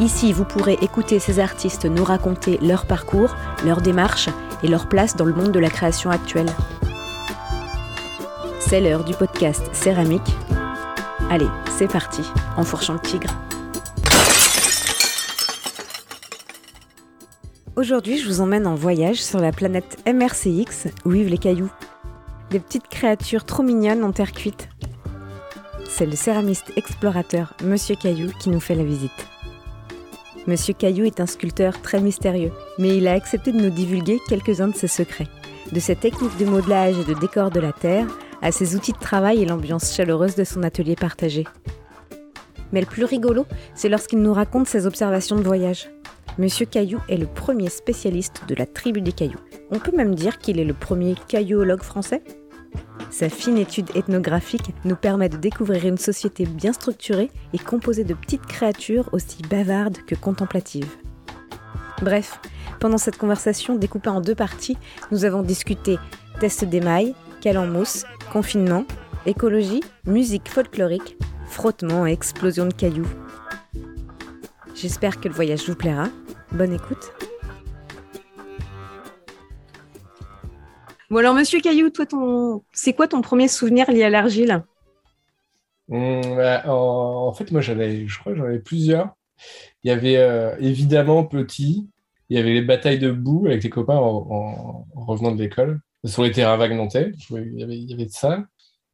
Ici, vous pourrez écouter ces artistes nous raconter leur parcours, leur démarche et leur place dans le monde de la création actuelle. C'est l'heure du podcast Céramique. Allez, c'est parti, en fourchant le tigre. Aujourd'hui, je vous emmène en voyage sur la planète MRCX où vivent les cailloux. Des petites créatures trop mignonnes en terre cuite. C'est le céramiste explorateur Monsieur Caillou qui nous fait la visite. Monsieur Caillou est un sculpteur très mystérieux, mais il a accepté de nous divulguer quelques-uns de ses secrets. De ses techniques de modelage et de décor de la Terre, à ses outils de travail et l'ambiance chaleureuse de son atelier partagé. Mais le plus rigolo, c'est lorsqu'il nous raconte ses observations de voyage. Monsieur Caillou est le premier spécialiste de la tribu des cailloux. On peut même dire qu'il est le premier caillouologue français sa fine étude ethnographique nous permet de découvrir une société bien structurée et composée de petites créatures aussi bavardes que contemplatives. Bref, pendant cette conversation découpée en deux parties, nous avons discuté test d'émail, cal en mousse, confinement, écologie, musique folklorique, frottement et explosion de cailloux. J'espère que le voyage vous plaira. Bonne écoute. Bon alors Monsieur Caillou, toi c'est quoi ton premier souvenir lié à l'argile? Mmh, bah, en, fait, moi j'avais, je crois j'en avais plusieurs. Il y avait euh, évidemment petit, il y avait les batailles de boue avec les copains en, revenant de l'école sur les terrains vagues nantais. Il y avait, ça.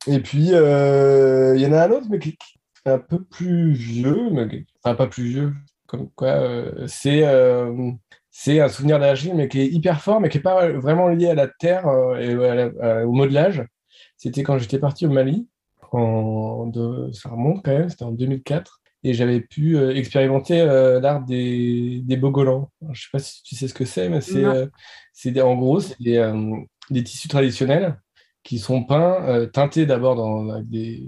Et puis euh, il y en a un autre, mais qui est un peu plus vieux, mais enfin pas plus vieux, comme quoi euh, c'est c'est un souvenir d'argile, mais qui est hyper fort, mais qui n'est pas vraiment lié à la terre euh, et au modelage. C'était quand j'étais parti au Mali. En de, ça remonte quand même, c'était en 2004. Et j'avais pu euh, expérimenter euh, l'art des, des bogolans. je ne sais pas si tu sais ce que c'est, mais c'est en gros, c'est des, tissus traditionnels qui sont peints, teintés d'abord avec des,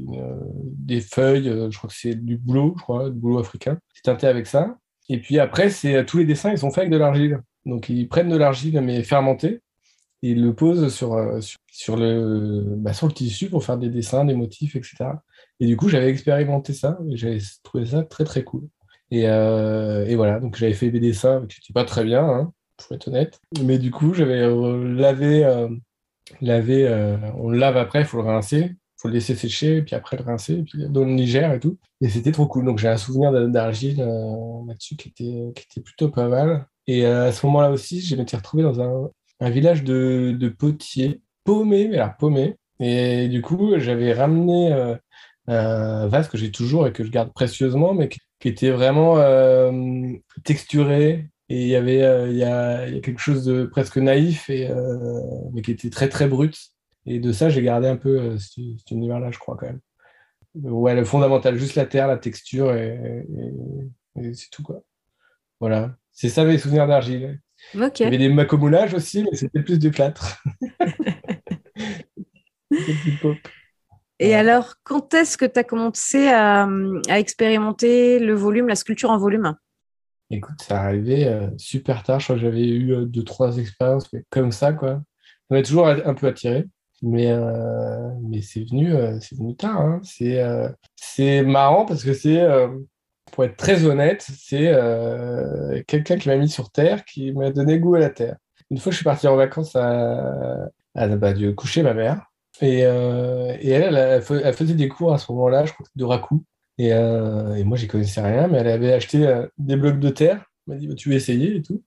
des feuilles, je crois que c'est du boulot, je crois, du boulot africain. C'est teinté avec ça. Et puis après, c'est euh, tous les dessins, ils sont faits avec de l'argile. Donc ils prennent de l'argile mais fermentée et ils le posent sur, euh, sur, le, bah, sur le tissu pour faire des dessins, des motifs, etc. Et du coup, j'avais expérimenté ça et j'avais trouvé ça très très cool. Et, euh, et voilà, donc j'avais fait des dessins qui n'étaient pas très bien, hein, pour être honnête. Mais du coup, j'avais lavé, lavé on le lave après, il faut le rincer faut le laisser sécher, puis après le rincer, puis dans le Niger et tout. Et c'était trop cool. Donc j'ai un souvenir d'argile euh, là-dessus qui était, qui était plutôt pas mal. Et euh, à ce moment-là aussi, je m'étais retrouvé dans un, village de, de, potiers, paumé, mais alors paumé. Et du coup, j'avais ramené euh, un vase que j'ai toujours et que je garde précieusement, mais qui, était vraiment texturé, et il y avait y a quelque chose de presque naïf et mais qui était très très brut et de ça, j'ai gardé un peu euh, cet, univers-là, je crois, quand même. Ouais, le fondamental, juste la terre, la texture, et, c'est tout, quoi. Voilà. C'est ça mes souvenirs d'argile. Ok. Il y avait des macomoulages aussi, mais c'était plus du plâtre. Et alors, quand est-ce que tu as commencé à, expérimenter le volume, la sculpture en volume? Écoute, ça arrivait euh, super tard. Je crois que j'avais eu euh, deux, trois expériences comme ça, quoi. Ça m'a toujours un peu attiré. Mais, euh, mais c'est venu, euh, c'est venu tard. Hein. C'est, euh, c'est marrant parce que c'est, pour être très honnête, c'est quelqu'un qui m'a mis sur Terre, qui m'a donné goût à la Terre. Une fois, je suis parti en vacances à, à bah, coucher ma mère. Et, et elle, elle, faisait des cours à ce moment-là, je crois, de raku. Et, et moi, j'y connaissais rien, mais elle avait acheté des blocs de terre. Elle m'a dit, bah, tu veux essayer et tout.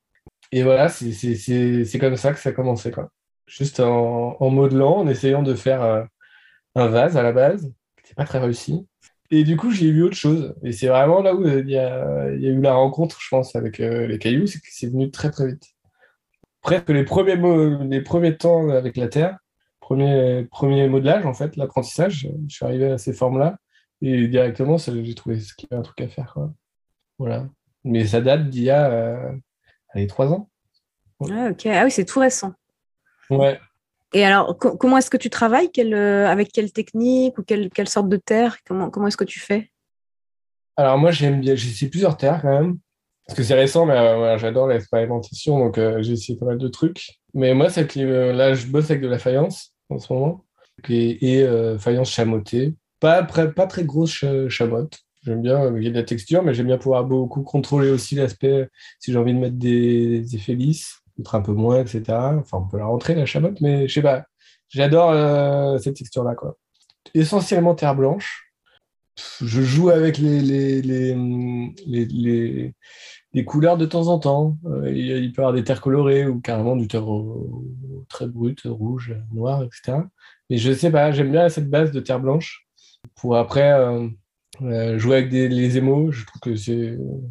Et voilà, c'est comme ça que ça a commencé. Quoi juste en, modelant, en essayant de faire euh, un vase à la base, qui n'était pas très réussi. Et du coup, j'ai vu autre chose. Et c'est vraiment là où il y, a, eu la rencontre, je pense, avec euh, les cailloux, c'est que c'est venu très très vite. Presque les premiers, les premiers temps avec la Terre, premier, modelage, en fait, l'apprentissage, je suis arrivé à ces formes-là. Et directement, j'ai trouvé qu'il y avait un truc à faire. Voilà. Mais ça date d'il y a allez, trois ans. Ah, ok. Ah oui, c'est tout récent. Ouais. Et alors, comment est-ce que tu travailles? Avec quelle technique ou quelle, quelle sorte de terre? Comment, comment est-ce que tu fais? Alors, moi, j'aime bien. J'ai essayé plusieurs terres quand même. Parce que c'est récent, mais j'adore l'expérimentation. Donc, j'ai essayé pas mal de trucs. Mais moi, que là, je bosse avec de la faïence en ce moment. Et, faïence chamotée. Pas, pas très grosse chamotte. J'aime bien, il y a de la texture, mais j'aime bien pouvoir beaucoup contrôler aussi l'aspect, si j'ai envie de mettre des, effets lisses, peut-être un peu moins, etc. Enfin, on peut la rentrer, la chamotte, mais je sais pas. J'adore euh, cette texture-là, quoi. Essentiellement terre blanche. Je joue avec les, les, les, les, couleurs de temps en temps. Euh, il peut y avoir des terres colorées ou carrément du terre très brut, rouge, noir, etc. Mais je sais pas, j'aime bien cette base de terre blanche pour après euh, euh, jouer avec les émaux, je trouve que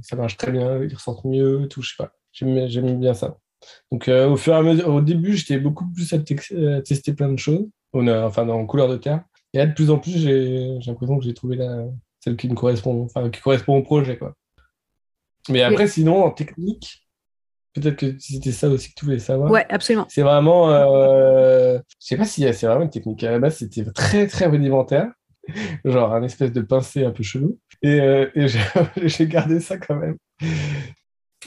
ça marche très bien, ils ressentent mieux, tout, je sais pas. J'aime bien ça. Donc, euh, au fur et à mesure, au début, j'étais beaucoup plus à, tester plein de choses, enfin, dans couleur de terre. Et là, de plus en plus, j'ai l'impression que j'ai trouvé la, celle qui me correspond, enfin, qui correspond au projet, quoi. Mais après, sinon, en technique, peut-être que c'était ça aussi que tu voulais savoir. Ouais, absolument. C'est vraiment, euh, je sais pas si c'est vraiment une technique. À la base, c'était très, très rudimentaire genre un espèce de pincé un peu chelou. Et, euh, j'ai gardé ça quand même.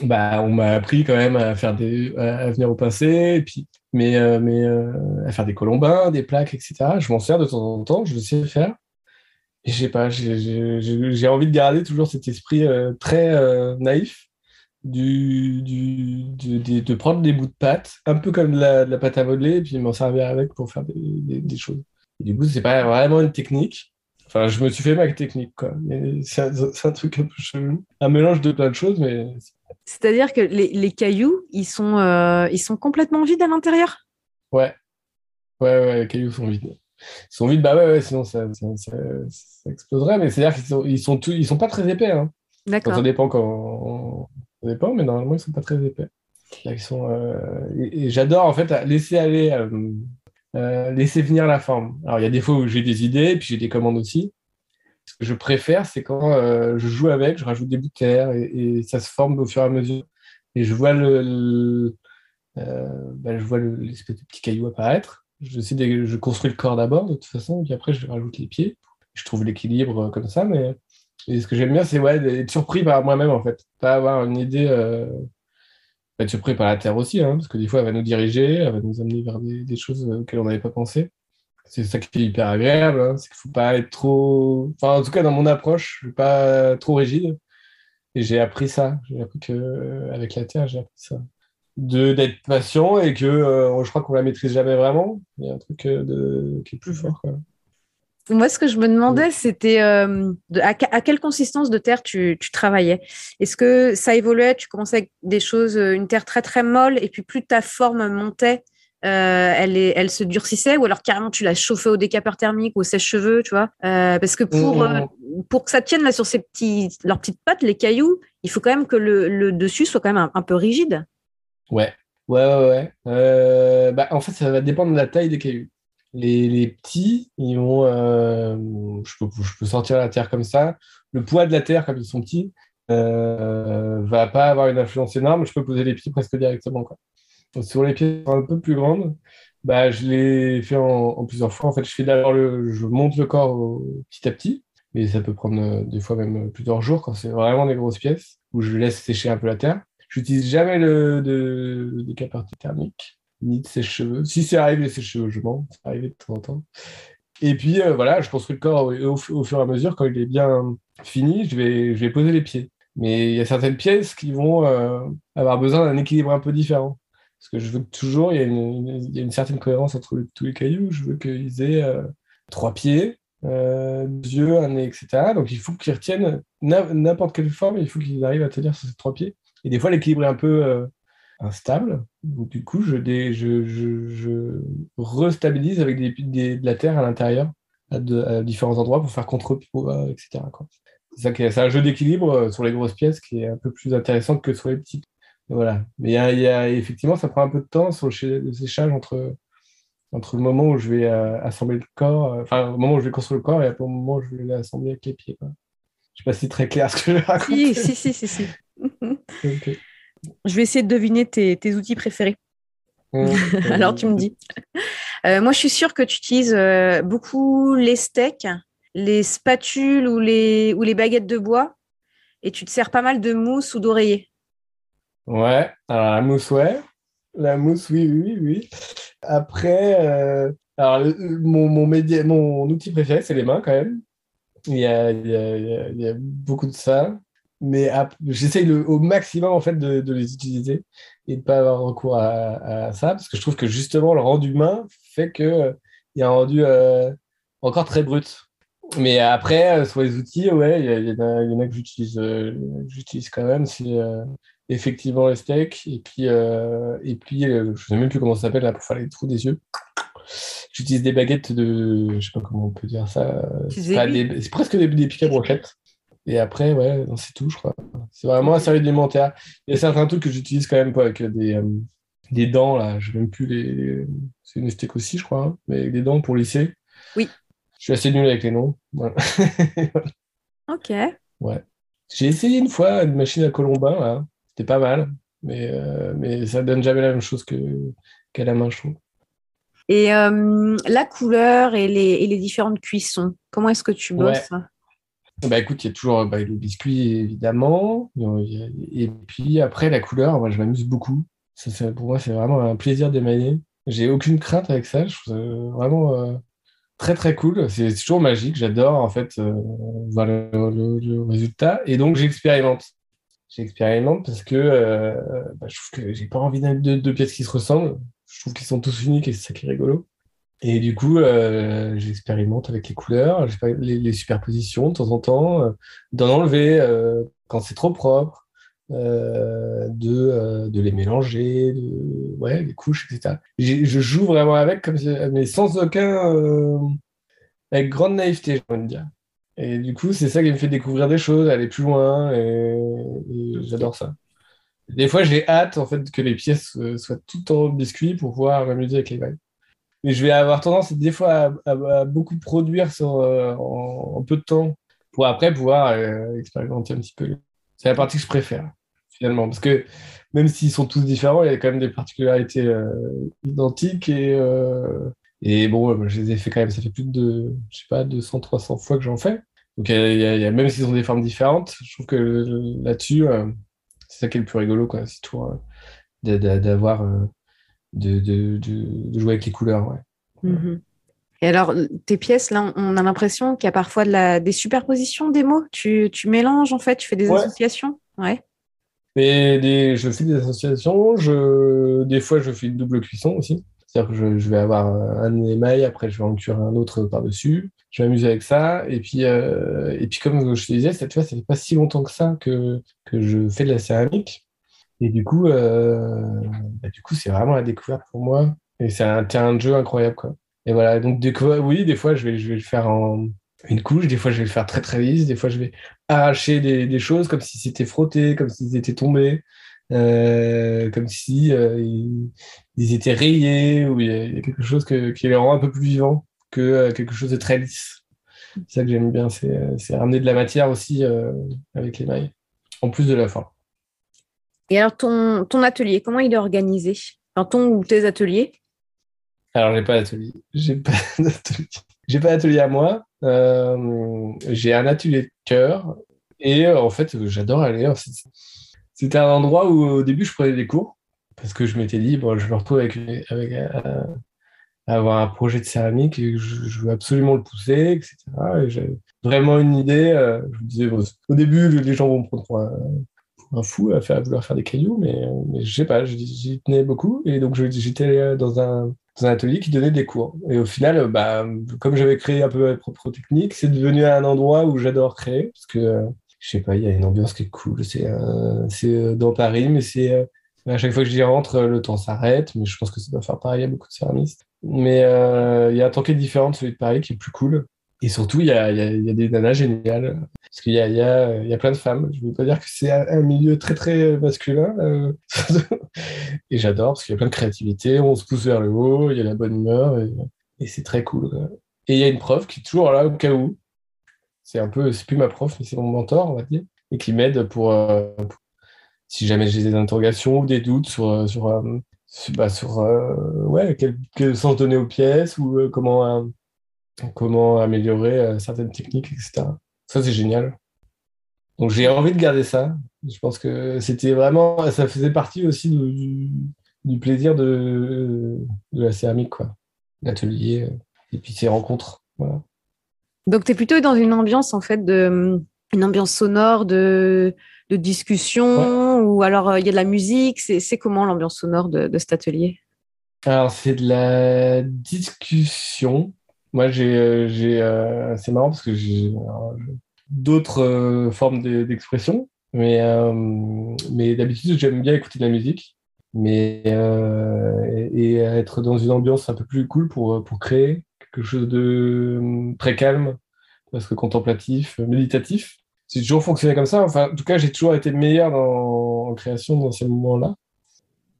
Bah, on m'a appris quand même à faire à venir au pincé, puis, mais, euh, mais euh, à faire des colombins, des plaques, etc. Je m'en sers de temps en temps, je sais faire. Je sais pas, j'ai envie de garder toujours cet esprit très naïf du, du, de, prendre des bouts de pâte, un peu comme de la, pâte à modeler, et puis m'en servir avec pour faire des, choses. Du coup, c'est pas vraiment une technique. Enfin, je me suis fait ma technique, quoi. C'est un, truc un peu chelou. Un mélange de plein de choses, mais. C'est-à-dire que les, les, cailloux, ils sont, euh, ils sont complètement vides à l'intérieur Ouais. Ouais, ouais, les cailloux sont vides. Ils sont vides, bah ouais, ouais sinon ça, ça, exploserait, mais c'est-à-dire qu'ils sont, ils sont, ils sont pas très épais. Hein. D'accord. Ça dépend quand. Ça dépend, mais normalement, ils sont pas très épais. Ils sont, euh, et, j'adore, en fait, laisser aller. Euh, laisser venir la forme. Alors, il y a des fois où j'ai des idées, puis j'ai des commandes aussi. Ce que je préfère, c'est quand euh, je joue avec, je rajoute des bouts de terre et, ça se forme au fur et à mesure. Et je vois le, euh, bah, je vois petit caillou apparaître. Je, je construis le corps d'abord, de toute façon, puis après, je rajoute les pieds. Je trouve l'équilibre comme ça, mais ce que j'aime bien, c'est ouais, d'être surpris par moi-même, en fait. Pas avoir une idée être surpris par la Terre aussi, hein, parce que des fois, elle va nous diriger, elle va nous amener vers des, choses auxquelles on n'avait pas pensé. C'est ça qui est hyper agréable, hein, c'est qu'il ne faut pas être trop. Enfin, en tout cas, dans mon approche, je ne suis pas trop rigide. Et j'ai appris ça. J'ai appris que, avec la Terre, j'ai appris ça. D'être patient et que euh, je crois qu'on la maîtrise jamais vraiment. Il y a un truc euh, de, qui est plus fort. Quoi. Moi, ce que je me demandais, c'était euh, à, quelle consistance de terre tu, travaillais? Est-ce que ça évoluait? Tu commençais avec des choses, euh, une terre très très molle, et puis plus ta forme montait, euh, elle, elle se durcissait, ou alors carrément tu la chauffais au décapeur thermique ou au sèche-cheveux, tu vois Parce que pour, mmh. pour que ça tienne là sur ces petits, leurs petites pattes, les cailloux, il faut quand même que le, dessus soit quand même un, peu rigide. Ouais, ouais, ouais. ouais. Bah, en fait, ça va dépendre de la taille des cailloux. Les, petits, ils vont, euh, je, peux, sortir la terre comme ça. Le poids de la terre, comme ils sont petits, euh, va pas avoir une influence énorme. Je peux poser les pieds presque directement. Quoi. Sur les pieds un peu plus grandes, bah, je l'ai fait en, plusieurs fois. En fait, je fais d'abord le, je monte le corps petit à petit, mais ça peut prendre euh, des fois même plusieurs jours quand c'est vraiment des grosses pièces où je laisse sécher un peu la terre. J'utilise jamais le de, de thermique ni de ses cheveux. Si c'est arrivé, ses cheveux, je mens, c'est arrivé de temps en temps. Et puis euh, voilà, je construis le corps au, fur et à mesure. Quand il est bien fini, je vais, poser les pieds. Mais il y a certaines pièces qui vont euh, avoir besoin d'un équilibre un peu différent. Parce que je veux toujours, il y a une, certaine cohérence entre tous les cailloux. Je veux qu'ils aient euh, trois pieds, deux yeux, un nez, etc. Donc il faut qu'ils retiennent n'importe quelle forme, il faut qu'ils arrivent à tenir sur ces trois pieds. Et des fois, l'équilibre est un peu instable. du coup, je, restabilise avec de la terre à l'intérieur, à, différents endroits pour faire contre-poids, etc. C'est un jeu d'équilibre euh, sur les grosses pièces qui est un peu plus intéressant que sur les petites. Voilà. Mais il y, a, effectivement, ça prend un peu de temps sur le, séchage entre, entre le moment où je vais euh, assembler le corps, euh, enfin, le moment où je vais construire le corps et le moment où je vais l'assembler avec les pieds. Quoi. Je sais pas si c'est très clair ce que je raconte. Si, si, si, si. Je vais essayer de deviner tes, outils préférés. Mmh. Alors, tu me dis. Euh, moi, je suis sûre que tu utilises euh, beaucoup les steaks, les spatules ou les, ou les baguettes de bois et tu te sers pas mal de mousse ou d'oreiller. Ouais, alors la mousse, ouais. La mousse, oui, oui, oui. Après, euh, alors, mon, mon, mon outil préféré, c'est les mains quand même. Il y a, il y a, il y a beaucoup de ça. Mais j'essaye au maximum en fait de, de, les utiliser et de ne pas avoir recours à, ça parce que je trouve que justement le rendu main fait qu'il y a un rendu euh, encore très brut. Mais après, euh, sur les outils, ouais, il y, en a que j'utilise, quand même. C'est effectivement les steaks. Et puis, euh, et puis euh, je ne sais même plus comment ça s'appelle là, pour faire les trous des yeux. J'utilise des baguettes de. Je ne sais pas comment on peut dire ça. C'est presque des, des piques à brochettes. Et après, ouais, c'est tout, je crois. C'est vraiment un service alimentaire. Il y a certains trucs que j'utilise quand même pas avec des, euh, des dents, là. Je même plus les. C'est une steak aussi, je crois, hein, mais avec des dents pour lisser. Oui. Je suis assez nul avec les noms. Ok. Ouais. J'ai essayé une fois une machine à colombin, là. C'était pas mal, mais, euh, mais ça donne jamais la même chose qu'à la main, je trouve. Et euh, la couleur et les, et les, différentes cuissons, comment est-ce que tu bosses? Bah écoute, il y a toujours bah, le biscuit évidemment, et puis après la couleur, moi je m'amuse beaucoup. Ça, pour moi, c'est vraiment un plaisir d'émailler. J'ai aucune crainte avec ça. Je trouve ça vraiment euh, très très cool. C'est toujours magique. J'adore en fait voir le, résultat. Et donc j'expérimente j'expérimente parce que euh, bah, je trouve que j'ai pas envie d'avoir deux, pièces qui se ressemblent. Je trouve qu'ils sont tous uniques et c'est ça qui est rigolo. Et du coup, euh, j'expérimente avec les couleurs, les, superpositions de temps en temps, euh, d'en enlever quand c'est trop propre, de, les mélanger, ouais, les couches, etc. Je joue vraiment avec, mais sans aucun. avec grande naïveté, j'ai envie dire. Et du coup, c'est ça qui me fait découvrir des choses, aller plus loin, et, j'adore ça. Des fois, j'ai hâte en fait que les pièces euh, soient toutes en biscuit pour pouvoir m'amuser avec les vagues. Mais je vais avoir tendance des fois à, beaucoup produire sur, euh, en, peu de temps pour après pouvoir euh, expérimenter un petit peu. C'est la partie que je préfère finalement, parce que même s'ils sont tous différents, il y a quand même des particularités identiques et et bon, je les ai fait quand même, ça fait plus de, je sais pas, 200, 300 fois que j'en fais. Donc, il y a, même s'ils ont des formes différentes, je trouve que là-dessus, euh, c'est ça qui est le plus rigolo, quoi. C'est tout, euh, d'avoir, euh, de, de, de, jouer avec les couleurs, ouais. Mm-hmm. Et alors, tes pièces, là, on a l'impression qu'il y a parfois de la, des superpositions des mots. Tu, tu mélanges, en fait, tu fais des associations? Ouais. Et des, je fais des associations. Je, des fois, je fais une double cuisson aussi. C'est-à-dire que je, vais avoir un émail, après je vais en cuire un autre par-dessus. Je vais m'amuser avec ça. Et puis, euh, et puis comme je te disais, cette fois, ça fait pas si longtemps que ça que, que je fais de la céramique. Et du coup, euh, bah, du coup, c'est vraiment la découverte pour moi. Et c'est un terrain de jeu incroyable, quoi. Et voilà, donc oui, des fois, je vais, je vais le faire en une couche, des fois, je vais le faire très très lisse, des fois, je vais arracher des, des choses comme si c'était frotté, comme si c'était tombé. Euh, comme si euh, ils, étaient rayés ou il y, a, quelque chose que, qui les rend un peu plus vivants que euh, quelque chose de très lisse. C'est ça que j'aime bien, c'est ramener de la matière aussi avec les mailles, en plus de la forme. Et alors, ton, ton atelier, comment il est organisé? Enfin, Ton ou tes ateliers? Alors, j'ai pas d'atelier. J'ai pas d'atelier. J'ai pas d'atelier à moi. j'ai un atelier de cœur. Et en fait, j'adore aller. C'était un endroit où au début je prenais des cours parce que je m'étais dit, bon, je me retrouve avec, avec euh, avoir un projet de céramique et je, veux absolument le pousser, etc. Et j'avais vraiment une idée. Euh, je me disais, au début, les gens vont me prendre pour un, fou à, faire, vouloir faire des cailloux, mais, mais je sais pas, j'y tenais beaucoup. Et donc j'étais dans un, dans un atelier qui donnait des cours. Et au final, bah, comme j'avais créé un peu ma propre technique, c'est devenu un endroit où j'adore créer parce que je sais pas, il y a une ambiance qui est cool. C'est euh, euh, dans Paris, mais c'est euh, à chaque fois que j'y rentre, le temps s'arrête. Mais je pense que ça doit faire pareil à beaucoup de céramistes. Mais il y a un temps qui est différent de celui de Paris, qui est plus cool. Et surtout, il y a, des nanas géniales. Parce qu'il y a, plein de femmes. Je ne veux pas dire que c'est un, milieu très, très masculin. et j'adore, parce qu'il y a plein de créativité. On se pousse vers le haut, il y a la bonne humeur. Et c'est très cool. Et il y a une prof qui est toujours là au cas où c'est un peu, c'est plus ma prof, mais c'est mon mentor, on va dire, et qui m'aide pour, euh, si jamais j'ai des interrogations ou des doutes sur, sur, bah, sur ouais, quel, sens donner aux pièces ou comment, comment améliorer certaines techniques, etc. Ça, c'est génial. Donc j'ai envie de garder ça. Je pense que c'était vraiment, ça faisait partie aussi du, du plaisir de, de, la céramique, quoi. L'atelier et puis ces rencontres. Voilà. Donc tu es plutôt dans une ambiance en fait de une ambiance sonore de, de discussion ou alors euh, il y a de la musique? C'est comment l'ambiance sonore de, de, cet atelier? Alors c'est de la discussion. Moi j'ai, euh, j'ai euh, c'est marrant parce que j'ai d'autres formes d'expression. Mais, mais d'habitude, j'aime bien écouter de la musique. Mais, et, être dans une ambiance un peu plus cool pour, pour créer quelque chose de très calme, presque contemplatif, méditatif. J'ai toujours fonctionné comme ça. Enfin, en tout cas, j'ai toujours été meilleur dans, en création dans ces moments-là.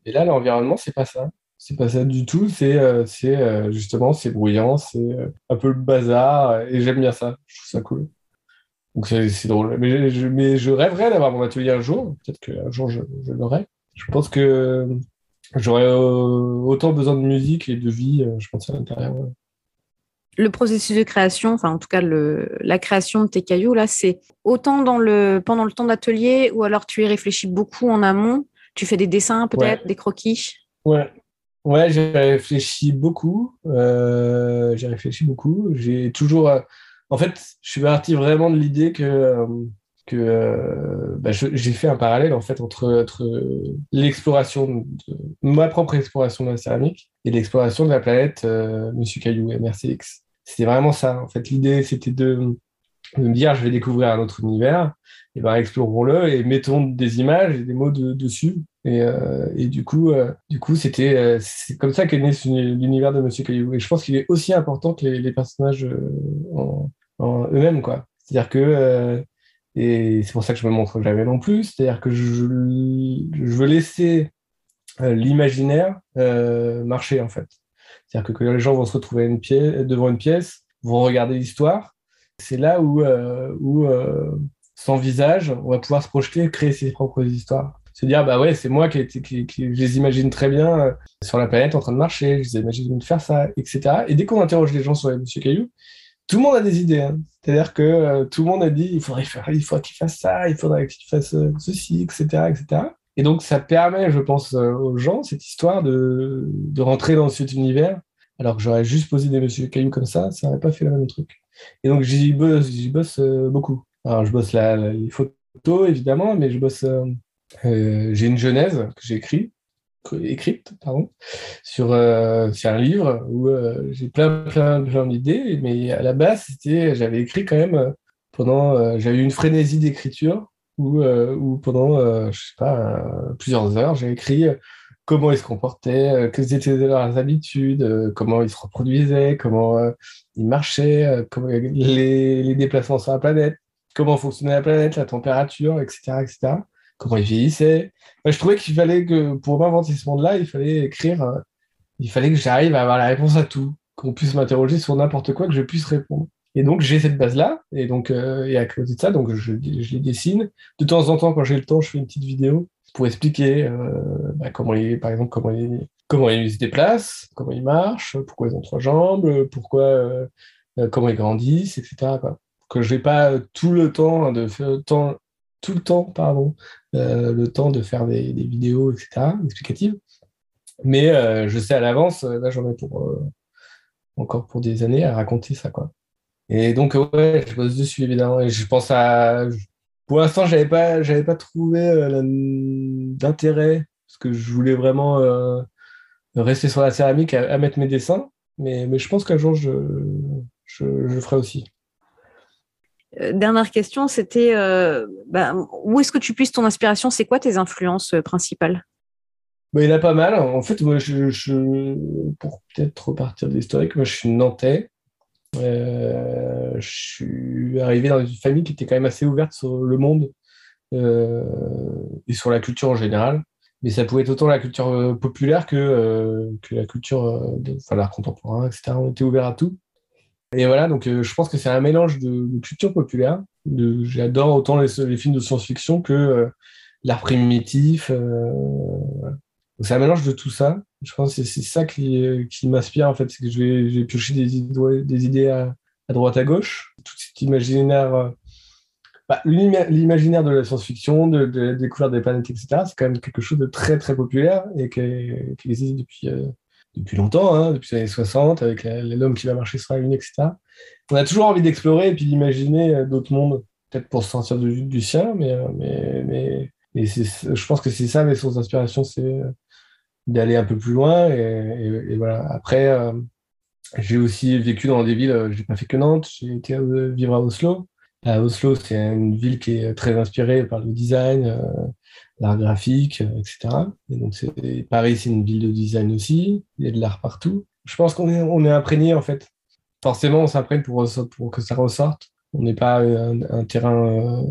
Et là, l'environnement, c'est pas ça. C'est pas ça du tout. C'est c'est justement, c'est bruyant, c'est un peu le bazar. Et j'aime bien ça. Je trouve ça cool. Donc c'est drôle. Mais je, mais je rêverais d'avoir mon atelier un jour. Peut-être qu'un jour je, je l'aurai. Je pense que j'aurais euh, autant besoin de musique et de vie, euh, je pense, à l'intérieur. Le processus de création, enfin en tout cas le, la création de tes cailloux, là, c'est autant dans le, pendant le temps d'atelier ou alors tu y réfléchis beaucoup en amont Tu fais des dessins peut-être, des croquis? Ouais, ouais j'ai réfléchi beaucoup. Euh, j'ai réfléchi beaucoup. J'ai toujours en fait, je suis parti vraiment de l'idée que, euh, que euh, bah, j'ai fait un parallèle en fait entre, entre l'exploration, de ma propre exploration de la céramique et l'exploration de la planète euh, Monsieur Caillou MRCX. C'était vraiment ça. En fait, l'idée c'était de, me dire je vais découvrir un autre univers, et ben explorons-le et mettons des images et des mots dessus et, euh, et, du coup, euh, c'était euh, c'est comme ça qu'est né l'univers de Monsieur Caillou. Et je pense qu'il est aussi important que les, personnages en, eux-mêmes. C'est-à-dire que c'est pour ça que je me montre jamais non plus. C'est-à-dire que je, je veux laisser l'imaginaire marcher en fait. C'est-à-dire que quand les gens vont se retrouver devant une pièce, vont regarder l'histoire, c'est là où, où sans visage, on va pouvoir se projeter, créer ses propres histoires. Se dire bah ouais c'est moi qui, les imagine très bien euh, sur la planète en train de marcher je les imagine de faire ça etc et dès qu'on interroge les gens sur Monsieur Caillou tout le monde a des idées hein. c'est à dire que euh, tout le monde a dit il faudrait faire il faudrait qu'il fasse ça il faudrait qu'il fasse euh, ceci etc etc et donc ça permet je pense aux gens cette histoire de, de rentrer dans cet univers. Alors que j'aurais juste posé des Monsieur Caillou comme ça ça n'aurait pas fait le même truc. Et donc j'y bosse, bosse beaucoup. Alors je bosse la, les photos évidemment mais je bosse euh, j'ai une genèse que j'ai écrit, écrite pardon, sur, euh, sur un livre où euh, j'ai plein, plein, plein d'idées, mais à la base, c'était, j'avais écrit quand même pendant, j'avais eu une frénésie d'écriture où, où pendant, je sais pas, plusieurs heures, j'ai écrit comment ils se comportaient, quelles étaient leurs habitudes, comment ils se reproduisaient, comment ils marchaient, comment les, les, déplacements sur la planète, comment fonctionnait la planète, la température, etc., etc comment il vieillissait. je trouvais qu'il fallait que, pour m'inventer ce monde-là, il fallait écrire, euh, il fallait que j'arrive à avoir la réponse à tout, qu'on puisse m'interroger sur n'importe quoi, que je puisse répondre. Et donc, j'ai cette base-là, et donc, euh, et à côté de ça, donc, je, je, les dessine. De temps en temps, quand j'ai le temps, je fais une petite vidéo pour expliquer euh, bah, comment ils, par exemple, comment ils, comment ils se déplacent, comment ils marchent, pourquoi ils ont trois jambes, pourquoi, comment ils grandissent, etc. Que je n'ai pas tout le temps de faire, tout le temps, pardon, euh, le temps de faire des, vidéos, etc., explicatives. Mais euh, je sais à l'avance, euh, là j'en ai pour encore pour des années à raconter ça, quoi. Et donc ouais, je bosse dessus évidemment. Et je pense à, pour l'instant, j'avais pas, j'avais pas trouvé d'intérêt parce que je voulais vraiment rester sur la céramique à, mettre mes dessins. Mais, mais je pense qu'un jour je, je, je le ferai aussi. Euh, dernière question, c'était euh, bah, où est-ce que tu puisses ton inspiration? C'est quoi tes influences euh, principales? Bah, Il y en a pas mal. En fait, moi, je, pour peut-être repartir de l'historique, moi, je suis nantais. Je suis arrivé dans une famille qui était quand même assez ouverte sur le monde et sur la culture en général. Mais ça pouvait être autant la culture populaire que, que la culture, enfin l'art contemporain, etc. On était ouvert à tout. Et voilà, donc euh, je pense que c'est un mélange de, culture populaire. J'adore autant les, films de science-fiction que euh, l'art primitif. C'est un mélange de tout ça. Je pense que c'est ça qui, qui m'inspire, en fait. C'est que je vais, je vais piocher des idées, des idées à, à, droite, à gauche. Tout cet imaginaire bah, l'imaginaire de la science-fiction, de, de, la découverte des planètes, etc., c'est quand même quelque chose de très très populaire et qui, existe depuis, euh, depuis longtemps, hein, depuis les années 60, avec l'homme qui va marcher sur la Lune, etc. On a toujours envie d'explorer et puis d'imaginer euh, d'autres mondes, peut-être pour se sortir du, du sien, mais, euh, mais, mais, mais je pense que c'est ça mes sources d'inspiration, c'est d'aller un peu plus loin. Et, voilà. Après, j'ai aussi vécu dans des villes, j'ai pas fait que Nantes, j'ai été vivre à Oslo à Oslo, c'est une ville qui est très inspirée par le design, euh, l'art graphique, euh, etc. Et donc Paris, c'est une ville de design aussi. Il y a de l'art partout. Je pense qu'on est, on imprégné en fait. Forcément, on s'imprègne pour que ça ressorte. On n'est pas un, terrain.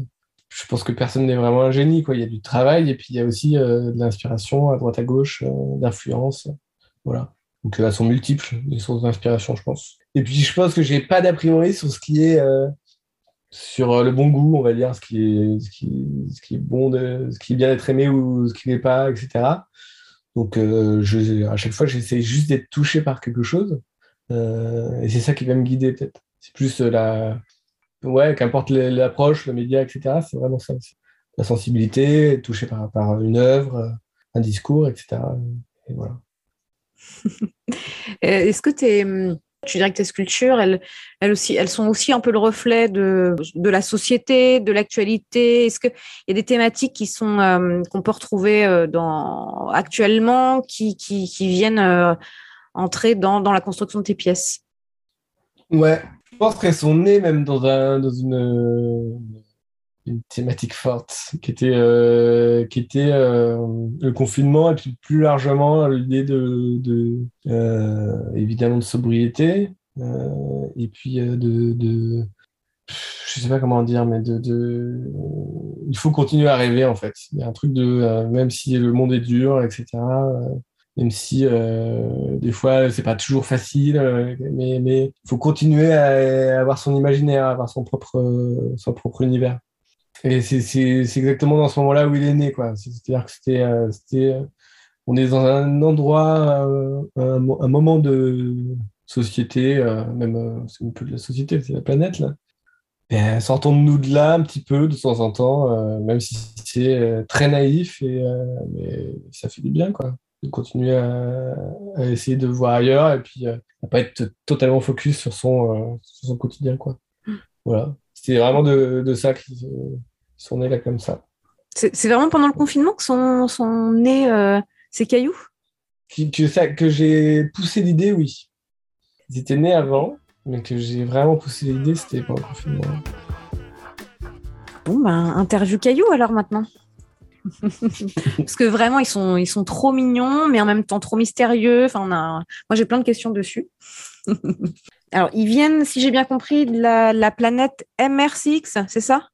Euh, je pense que personne n'est vraiment un génie. Quoi. Il y a du travail et puis il y a aussi de l'inspiration à droite à gauche, d'influence. Voilà. Donc elles sont multiples, les sources d'inspiration, je pense. Et puis je pense que j'ai pas d'a priori sur ce qui est sur euh, le bon goût, on va dire, ce qui est, ce qui, bon, de, ce qui est bien d'être aimé ou ce qui n'est pas, etc. Donc, euh, à chaque fois, j'essaie juste d'être touché par quelque chose. Euh, et c'est ça qui va me guider, peut-être. C'est plus la. Ouais, qu'importe l'approche, le média, etc. C'est vraiment ça. La sensibilité, être touché par, par une œuvre, un discours, etc. Et voilà. Est-ce que tu es tu dirais que tes sculptures, elles, elles, aussi, elles sont aussi un peu le reflet de, de la société, de l'actualité? Est-ce qu'il y a des thématiques qui sont euh, qu'on peut retrouver euh, dans, actuellement, qui, qui, qui viennent euh, entrer dans, dans, la construction de tes pièces? Ouais, pense qu'elles sont nées même dans, un, dans une, une thématique forte qui était, euh, qui était euh, le confinement et puis plus largement l'idée de, de euh, évidemment de sobriété et puis de, de je sais pas comment dire mais de, il faut continuer à rêver en fait. Il y a un truc de même si le monde est dur etc même si des fois c'est pas toujours facile mais mais il faut continuer à, avoir son imaginaire à avoir son propre son propre univers et c'est exactement dans ce moment-là où il est né, quoi. C'est-à-dire que c'était, euh, euh, on est dans un endroit, euh, un, moment de société, même c'est un peu de la société, c'est la planète là. Et sortons-nous de là un petit peu de temps en temps, même si c'est très naïf, et, mais ça fait du bien, quoi. De continuer à, essayer de voir ailleurs et puis à pas être totalement focus sur son, sur son quotidien, quoi. Mmh. Voilà. C'était vraiment de, de ça qui sont nés là comme ça. C'est vraiment pendant le confinement que sont, sont nés euh, ces cailloux? Que, que j'ai poussé l'idée, oui. Ils étaient nés avant, mais que j'ai vraiment poussé l'idée, c'était pendant le confinement. Bon, ben, interview cailloux alors maintenant. Parce que vraiment, ils sont, ils sont trop mignons, mais en même temps trop mystérieux. Enfin, on a... Moi, j'ai plein de questions dessus. alors, ils viennent, si j'ai bien compris, de la, la planète MRCX, c'est ça?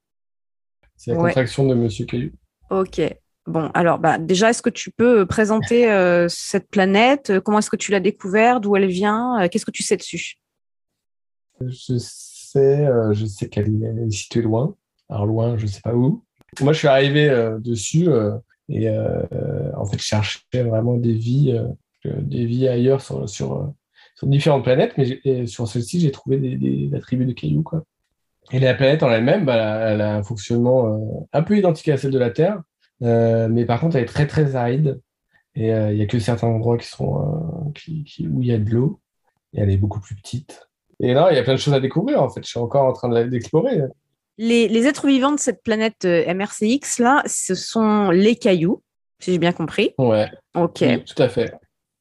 C'est la contraction de Monsieur Caillou. Ok. Bon, alors bah, déjà, est-ce que tu peux euh, présenter euh, cette planète? Comment est-ce que tu l'as découverte? D'où elle vient? Euh, Qu'est-ce que tu sais dessus? Je sais, je sais qu'elle est située loin. Alors loin, je ne sais pas où. Moi, je suis arrivé dessus et en fait, je cherchais vraiment des vies, des vies ailleurs sur, différentes planètes, mais sur celle-ci, j'ai trouvé des, attributs de cailloux. Quoi. Et la planète en elle-même, bah, elle a un fonctionnement euh, un peu identique à celle de la Terre, euh, mais par contre, elle est très très aride. Et euh, il n'y a que certains endroits qui sont, où il y a de l'eau. Et elle est beaucoup plus petite. Et là, il y a plein de choses à découvrir, en fait. Je suis encore en train d'explorer. Les, les, êtres vivants de cette planète MRCX, là, ce sont les cailloux, si j'ai bien compris. Ouais. Ok. tout à fait.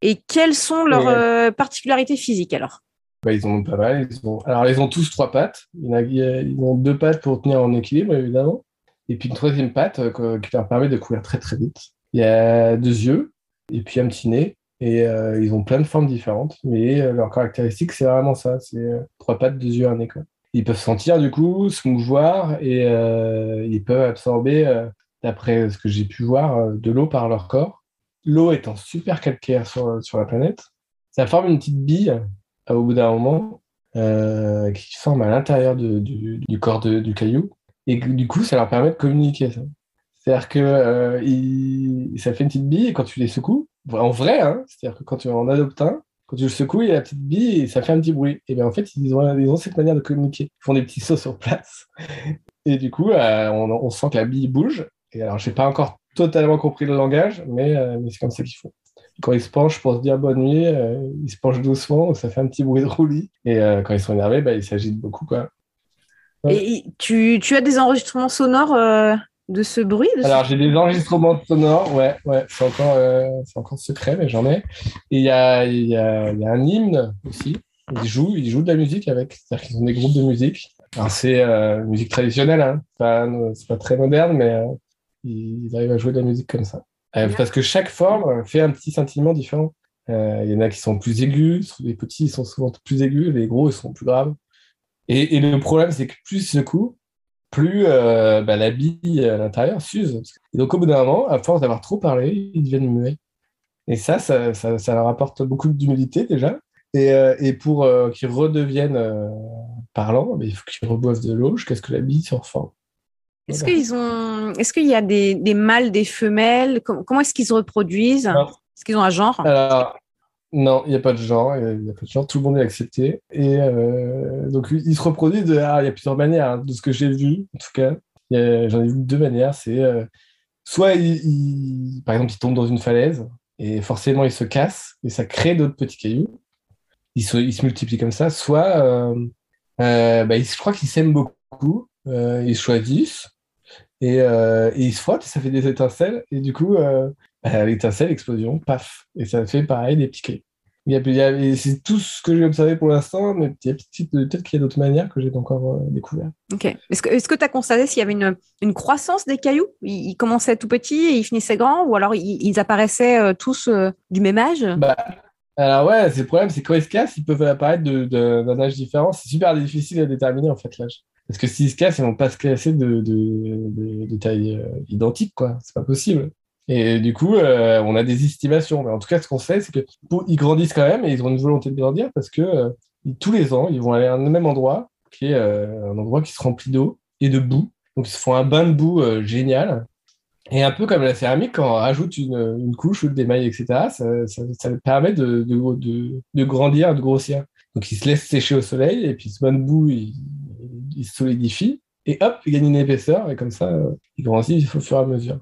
Et quelles sont leurs particularités physiques alors? Bah, ils ont pas mal. Ils ont... Alors, ils ont tous trois pattes. Ils ont deux pattes pour tenir en équilibre, évidemment. Et puis une troisième patte euh, qui leur permet de courir très très vite. Il y a deux yeux et puis un petit nez. Et euh, ils ont plein de formes différentes. Mais euh, leur caractéristique, c'est vraiment ça. C'est trois pattes, deux yeux, un nez. Quoi. Ils peuvent sentir du coup, se mouvoir et ils peuvent absorber, d'après ce que j'ai pu voir, de l'eau par leur corps. L'eau étant super calcaire sur, sur la planète, ça forme une petite bille au bout d'un moment, euh, qui forment à l'intérieur du, corps du caillou. Et du coup, ça leur permet de communiquer. C'est-à-dire que ça fait une petite bille et quand tu les secoues, en vrai, hein, c'est-à-dire que quand tu en adoptes un, quand tu le secoues, il y a la petite bille et ça fait un petit bruit. Et bien en fait, ils ont, cette manière de communiquer. Ils font des petits sauts sur place. Et du coup, on, on, sent que la bille bouge. Et alors, j'ai pas encore totalement compris le langage, mais, mais c'est comme ça qu'ils font quand ils se penchent pour se dire bonne nuit, euh, ils se penchent doucement, ça fait un petit bruit de roulis. Et euh, quand ils sont énervés, bah, ils s'agitent beaucoup. Quoi. Et tu, as des enregistrements sonores euh, de ce bruit Alors, j'ai des enregistrements sonores, ouais, ouais c'est encore, encore secret, mais j'en ai. Et il y a, y, a, y a, un hymne aussi. Ils jouent, ils jouent de la musique avec, c'est-à-dire qu'ils ont des groupes de musique. Alors, c'est musique traditionnelle, hein. c'est pas, pas, très moderne, mais ils arrivent à jouer de la musique comme ça. Euh, parce que chaque forme fait un petit sentiment différent. Euh, il y en a qui sont plus aigus, les petits ils sont souvent plus aigus, les gros ils sont plus graves. Et, le problème, c'est que plus ce coup, plus euh, bah, la bille à l'intérieur s'use. Et donc, au bout d'un moment, à force d'avoir trop parlé, ils deviennent muets. Et ça, ça, ça, leur apporte beaucoup d'humilité déjà. Et, et pour qu'ils redeviennent parlants, bah, il faut qu'ils reboivent de l'eau jusqu'à ce que la bille se reforme. Est-ce qu'ils ont, est-ce qu'il y a des, des, mâles, des femelles? Comment est-ce qu'ils se reproduisent? Est-ce qu'ils ont un genre? Alors, non, il n'y a pas de genre. Il y a pas de genre. Tout le monde est accepté. Et euh, donc, ils se reproduisent. De, ah, il y a plusieurs manières. Hein, de ce que j'ai vu, en tout cas, j'en ai vu deux manières. C'est euh, soit, il, par exemple, ils tombent dans une falaise et forcément, ils se cassent et ça crée d'autres petits cailloux. Ils se, ils se multiplient comme ça. Soit, euh, bah, je crois qu'ils s'aiment beaucoup. ils choisissent euh, et, il se frotte, ça fait des étincelles, et du coup, euh, l'étincelle, explosion, paf, et ça fait pareil des petits clés. c'est tout ce que j'ai observé pour l'instant, mais peut-être qu'il y a d'autres manières que j'ai encore euh, découvert. Ok. Est-ce que tu as constaté s'il y avait une, une, croissance des cailloux? Ils, commençaient tout petits et ils finissaient grands, ou alors ils, apparaissaient tous du même âge? Bah, alors ouais, c'est le problème, c'est quand ils se cassent, ils peuvent apparaître d'un âge différent. C'est super difficile à déterminer en fait l'âge. Parce que s'ils se cassent, ils vont pas se casser de, de, de, taille euh, identique, quoi. C'est pas possible. Et du coup, euh, on a des estimations. Mais en tout cas, ce qu'on sait, c'est qu'ils grandissent quand même et ils ont une volonté de grandir parce que euh, tous les ans, ils vont aller à un même endroit, qui est un endroit qui se remplit d'eau et de boue. Donc, ils se font un bain de boue génial. Et un peu comme la céramique, quand on rajoute une, couche ou des mailles, etc., ça, ça, permet de, grandir, de grossir. Donc, ils se laissent sécher au soleil et puis ce bain de boue, il, il se solidifie, et hop, il gagne une épaisseur, et comme ça, euh, il grandit au fur et à mesure.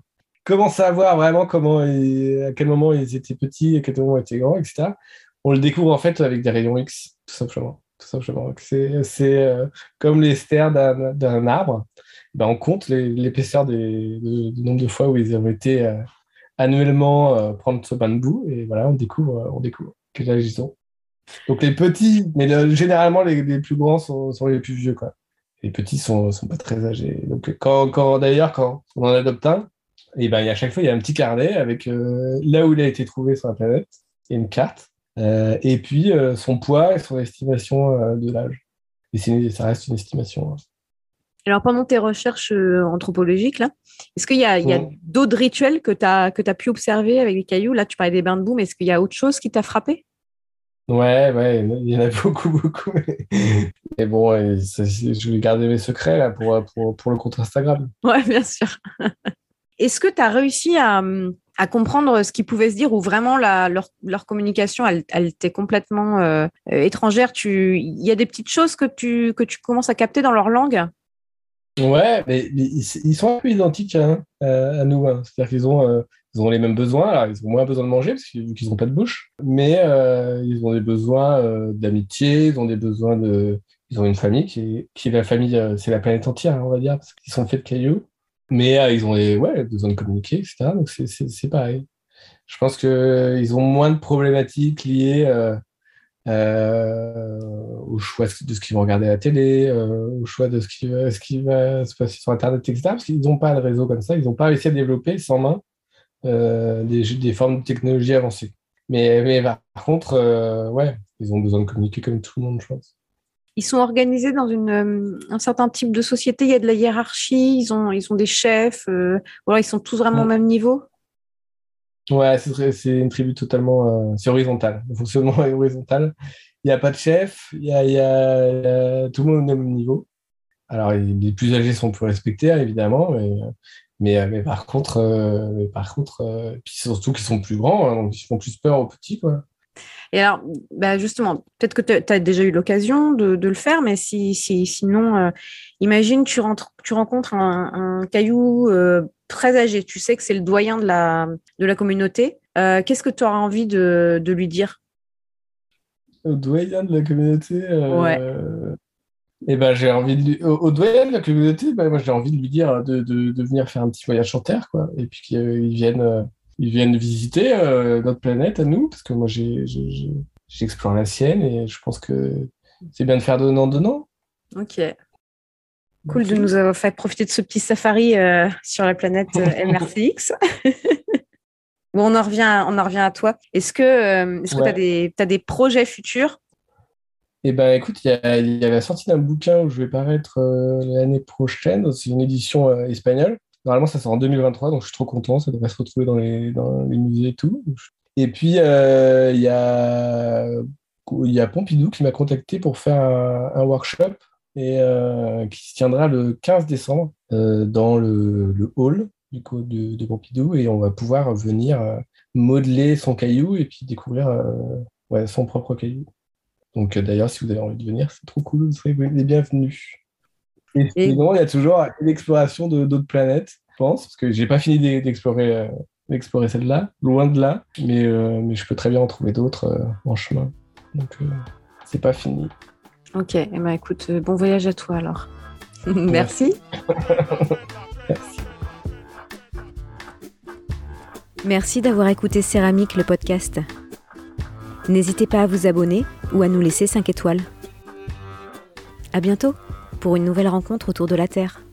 Comment savoir vraiment comment à quel moment ils étaient petits, à quel moment ils étaient grands, etc. On le découvre en fait avec des rayons X, tout simplement. Tout simplement. C'est, euh, comme les stères d'un, arbre. Ben, on compte l'épaisseur du nombre de fois où ils ont été euh, annuellement prendre ce bain de boue, et voilà, on découvre, on découvre quel âge ils ont. Donc les petits, mais généralement les, les, plus grands sont, sont les plus vieux, quoi les petits sont, sont pas très âgés. Donc, quand, quand d'ailleurs, quand on en adopte un, et ben, à chaque fois, il y a un petit carnet avec euh, là où il a été trouvé sur la planète, et une carte, euh, et puis euh, son poids et son estimation de l'âge. Et ça reste une estimation. Hein. Alors, pendant tes recherches anthropologiques, là, est-ce qu'il y a, a d'autres rituels que tu as, que as pu observer avec les cailloux? Là, tu parlais des bains de boue, mais est-ce qu'il y a autre chose qui t'a frappé? Ouais, ouais, il y en a beaucoup, beaucoup. Mais bon, je vais garder mes secrets là, pour, pour, pour le compte Instagram. Ouais, bien sûr. Est-ce que tu as réussi à, comprendre ce qu'ils pouvaient se dire ou vraiment leur, communication, elle, complètement euh, étrangère? Il y a des petites choses que tu, commences à capter dans leur langue? Ouais, mais, ils, sont un peu identiques hein, à nous. Hein. C'est-à-dire qu'ils ont, euh, ont les mêmes besoins. Ils ont moins besoin de manger parce qu'ils n'ont pas de bouche, mais euh, ils ont des besoins euh, d'amitié, ils ont des besoins de. Ils ont une famille qui est, qui est la famille, euh, c'est la planète entière, hein, on va dire, parce qu'ils sont faits de cailloux. Mais ils ont des, ouais, besoin de communiquer, etc. Donc, c'est pareil. Je pense qu'ils ont moins de problématiques liées au choix de ce qu'ils vont regarder à la télé, au choix de ce qui, ce va se passer sur Internet, etc. Parce qu'ils n'ont pas de réseau comme ça, ils n'ont pas réussi à développer sans main euh, des, des, formes de technologie avancées. Mais, mais par contre, euh, ouais, ils ont besoin de communiquer comme tout le monde, je pense. Ils sont organisés dans une, euh, un certain type de société, il y a de la hiérarchie, ils ont, ils ont des chefs, ou alors ils sont tous vraiment au même niveau Ouais, c'est une tribu totalement c'est horizontal. Le fonctionnement est horizontal. Il n'y a pas de chef, il y a, y a, tout le monde au même niveau. Alors, les plus âgés sont plus respectés, évidemment, mais Mais, mais par contre, mais par contre puis surtout qu'ils sont plus grands, hein, donc ils font plus peur aux petits. Quoi. Et alors, bah justement, peut-être que tu as déjà eu l'occasion de, de, le faire, mais si, si sinon, imagine tu, rentres, tu rencontres un, un caillou très âgé, tu sais que c'est le doyen de la, de la communauté. Qu'est-ce que tu auras envie de, de lui dire? Au doyen de la communauté Ouais. Et ben, j'ai envie de lui... au, doyen de la communauté, ben, moi j'ai envie de lui dire de, de, venir faire un petit voyage sur Terre, quoi. Et puis qu'ils viennent, euh, ils viennent visiter euh, notre planète à nous, parce que moi j'explore la sienne et je pense que c'est bien de faire donnant-donnant. Ok. Cool de nous avoir fait profiter de ce petit safari euh, sur la planète MRCX. bon, on en revient, on en revient à toi. Est-ce que tu as, as, des projets futurs? Eh ben, écoute, il y, a, y a la sortie d'un bouquin où je vais paraître euh, l'année prochaine. C'est une édition euh, espagnole. Normalement, ça sort en 2023, donc je suis trop content. Ça devrait se retrouver dans les, musées et tout. Et puis, euh, il y, a, Pompidou qui m'a contacté pour faire un, workshop et qui se tiendra le 15 décembre dans le, hall du coup, de, Pompidou. Et on va pouvoir venir modeler son caillou et puis découvrir son propre caillou. Donc euh, d'ailleurs, si vous avez envie de venir, c'est trop cool, vous serez les bienvenus. Et, sinon, il y a toujours l'exploration d'autres planètes, je pense, parce que j'ai pas fini d'explorer euh, d'explorer celle-là, loin de là, mais, euh, mais je peux très bien en trouver d'autres en chemin. Donc c'est pas fini. Ok, et eh ben, écoute, bon voyage à toi alors. Merci. Merci. Merci d'avoir écouté Céramique, le podcast. N'hésitez pas à vous abonner ou à nous laisser 5 étoiles. À bientôt pour une nouvelle rencontre autour de la Terre.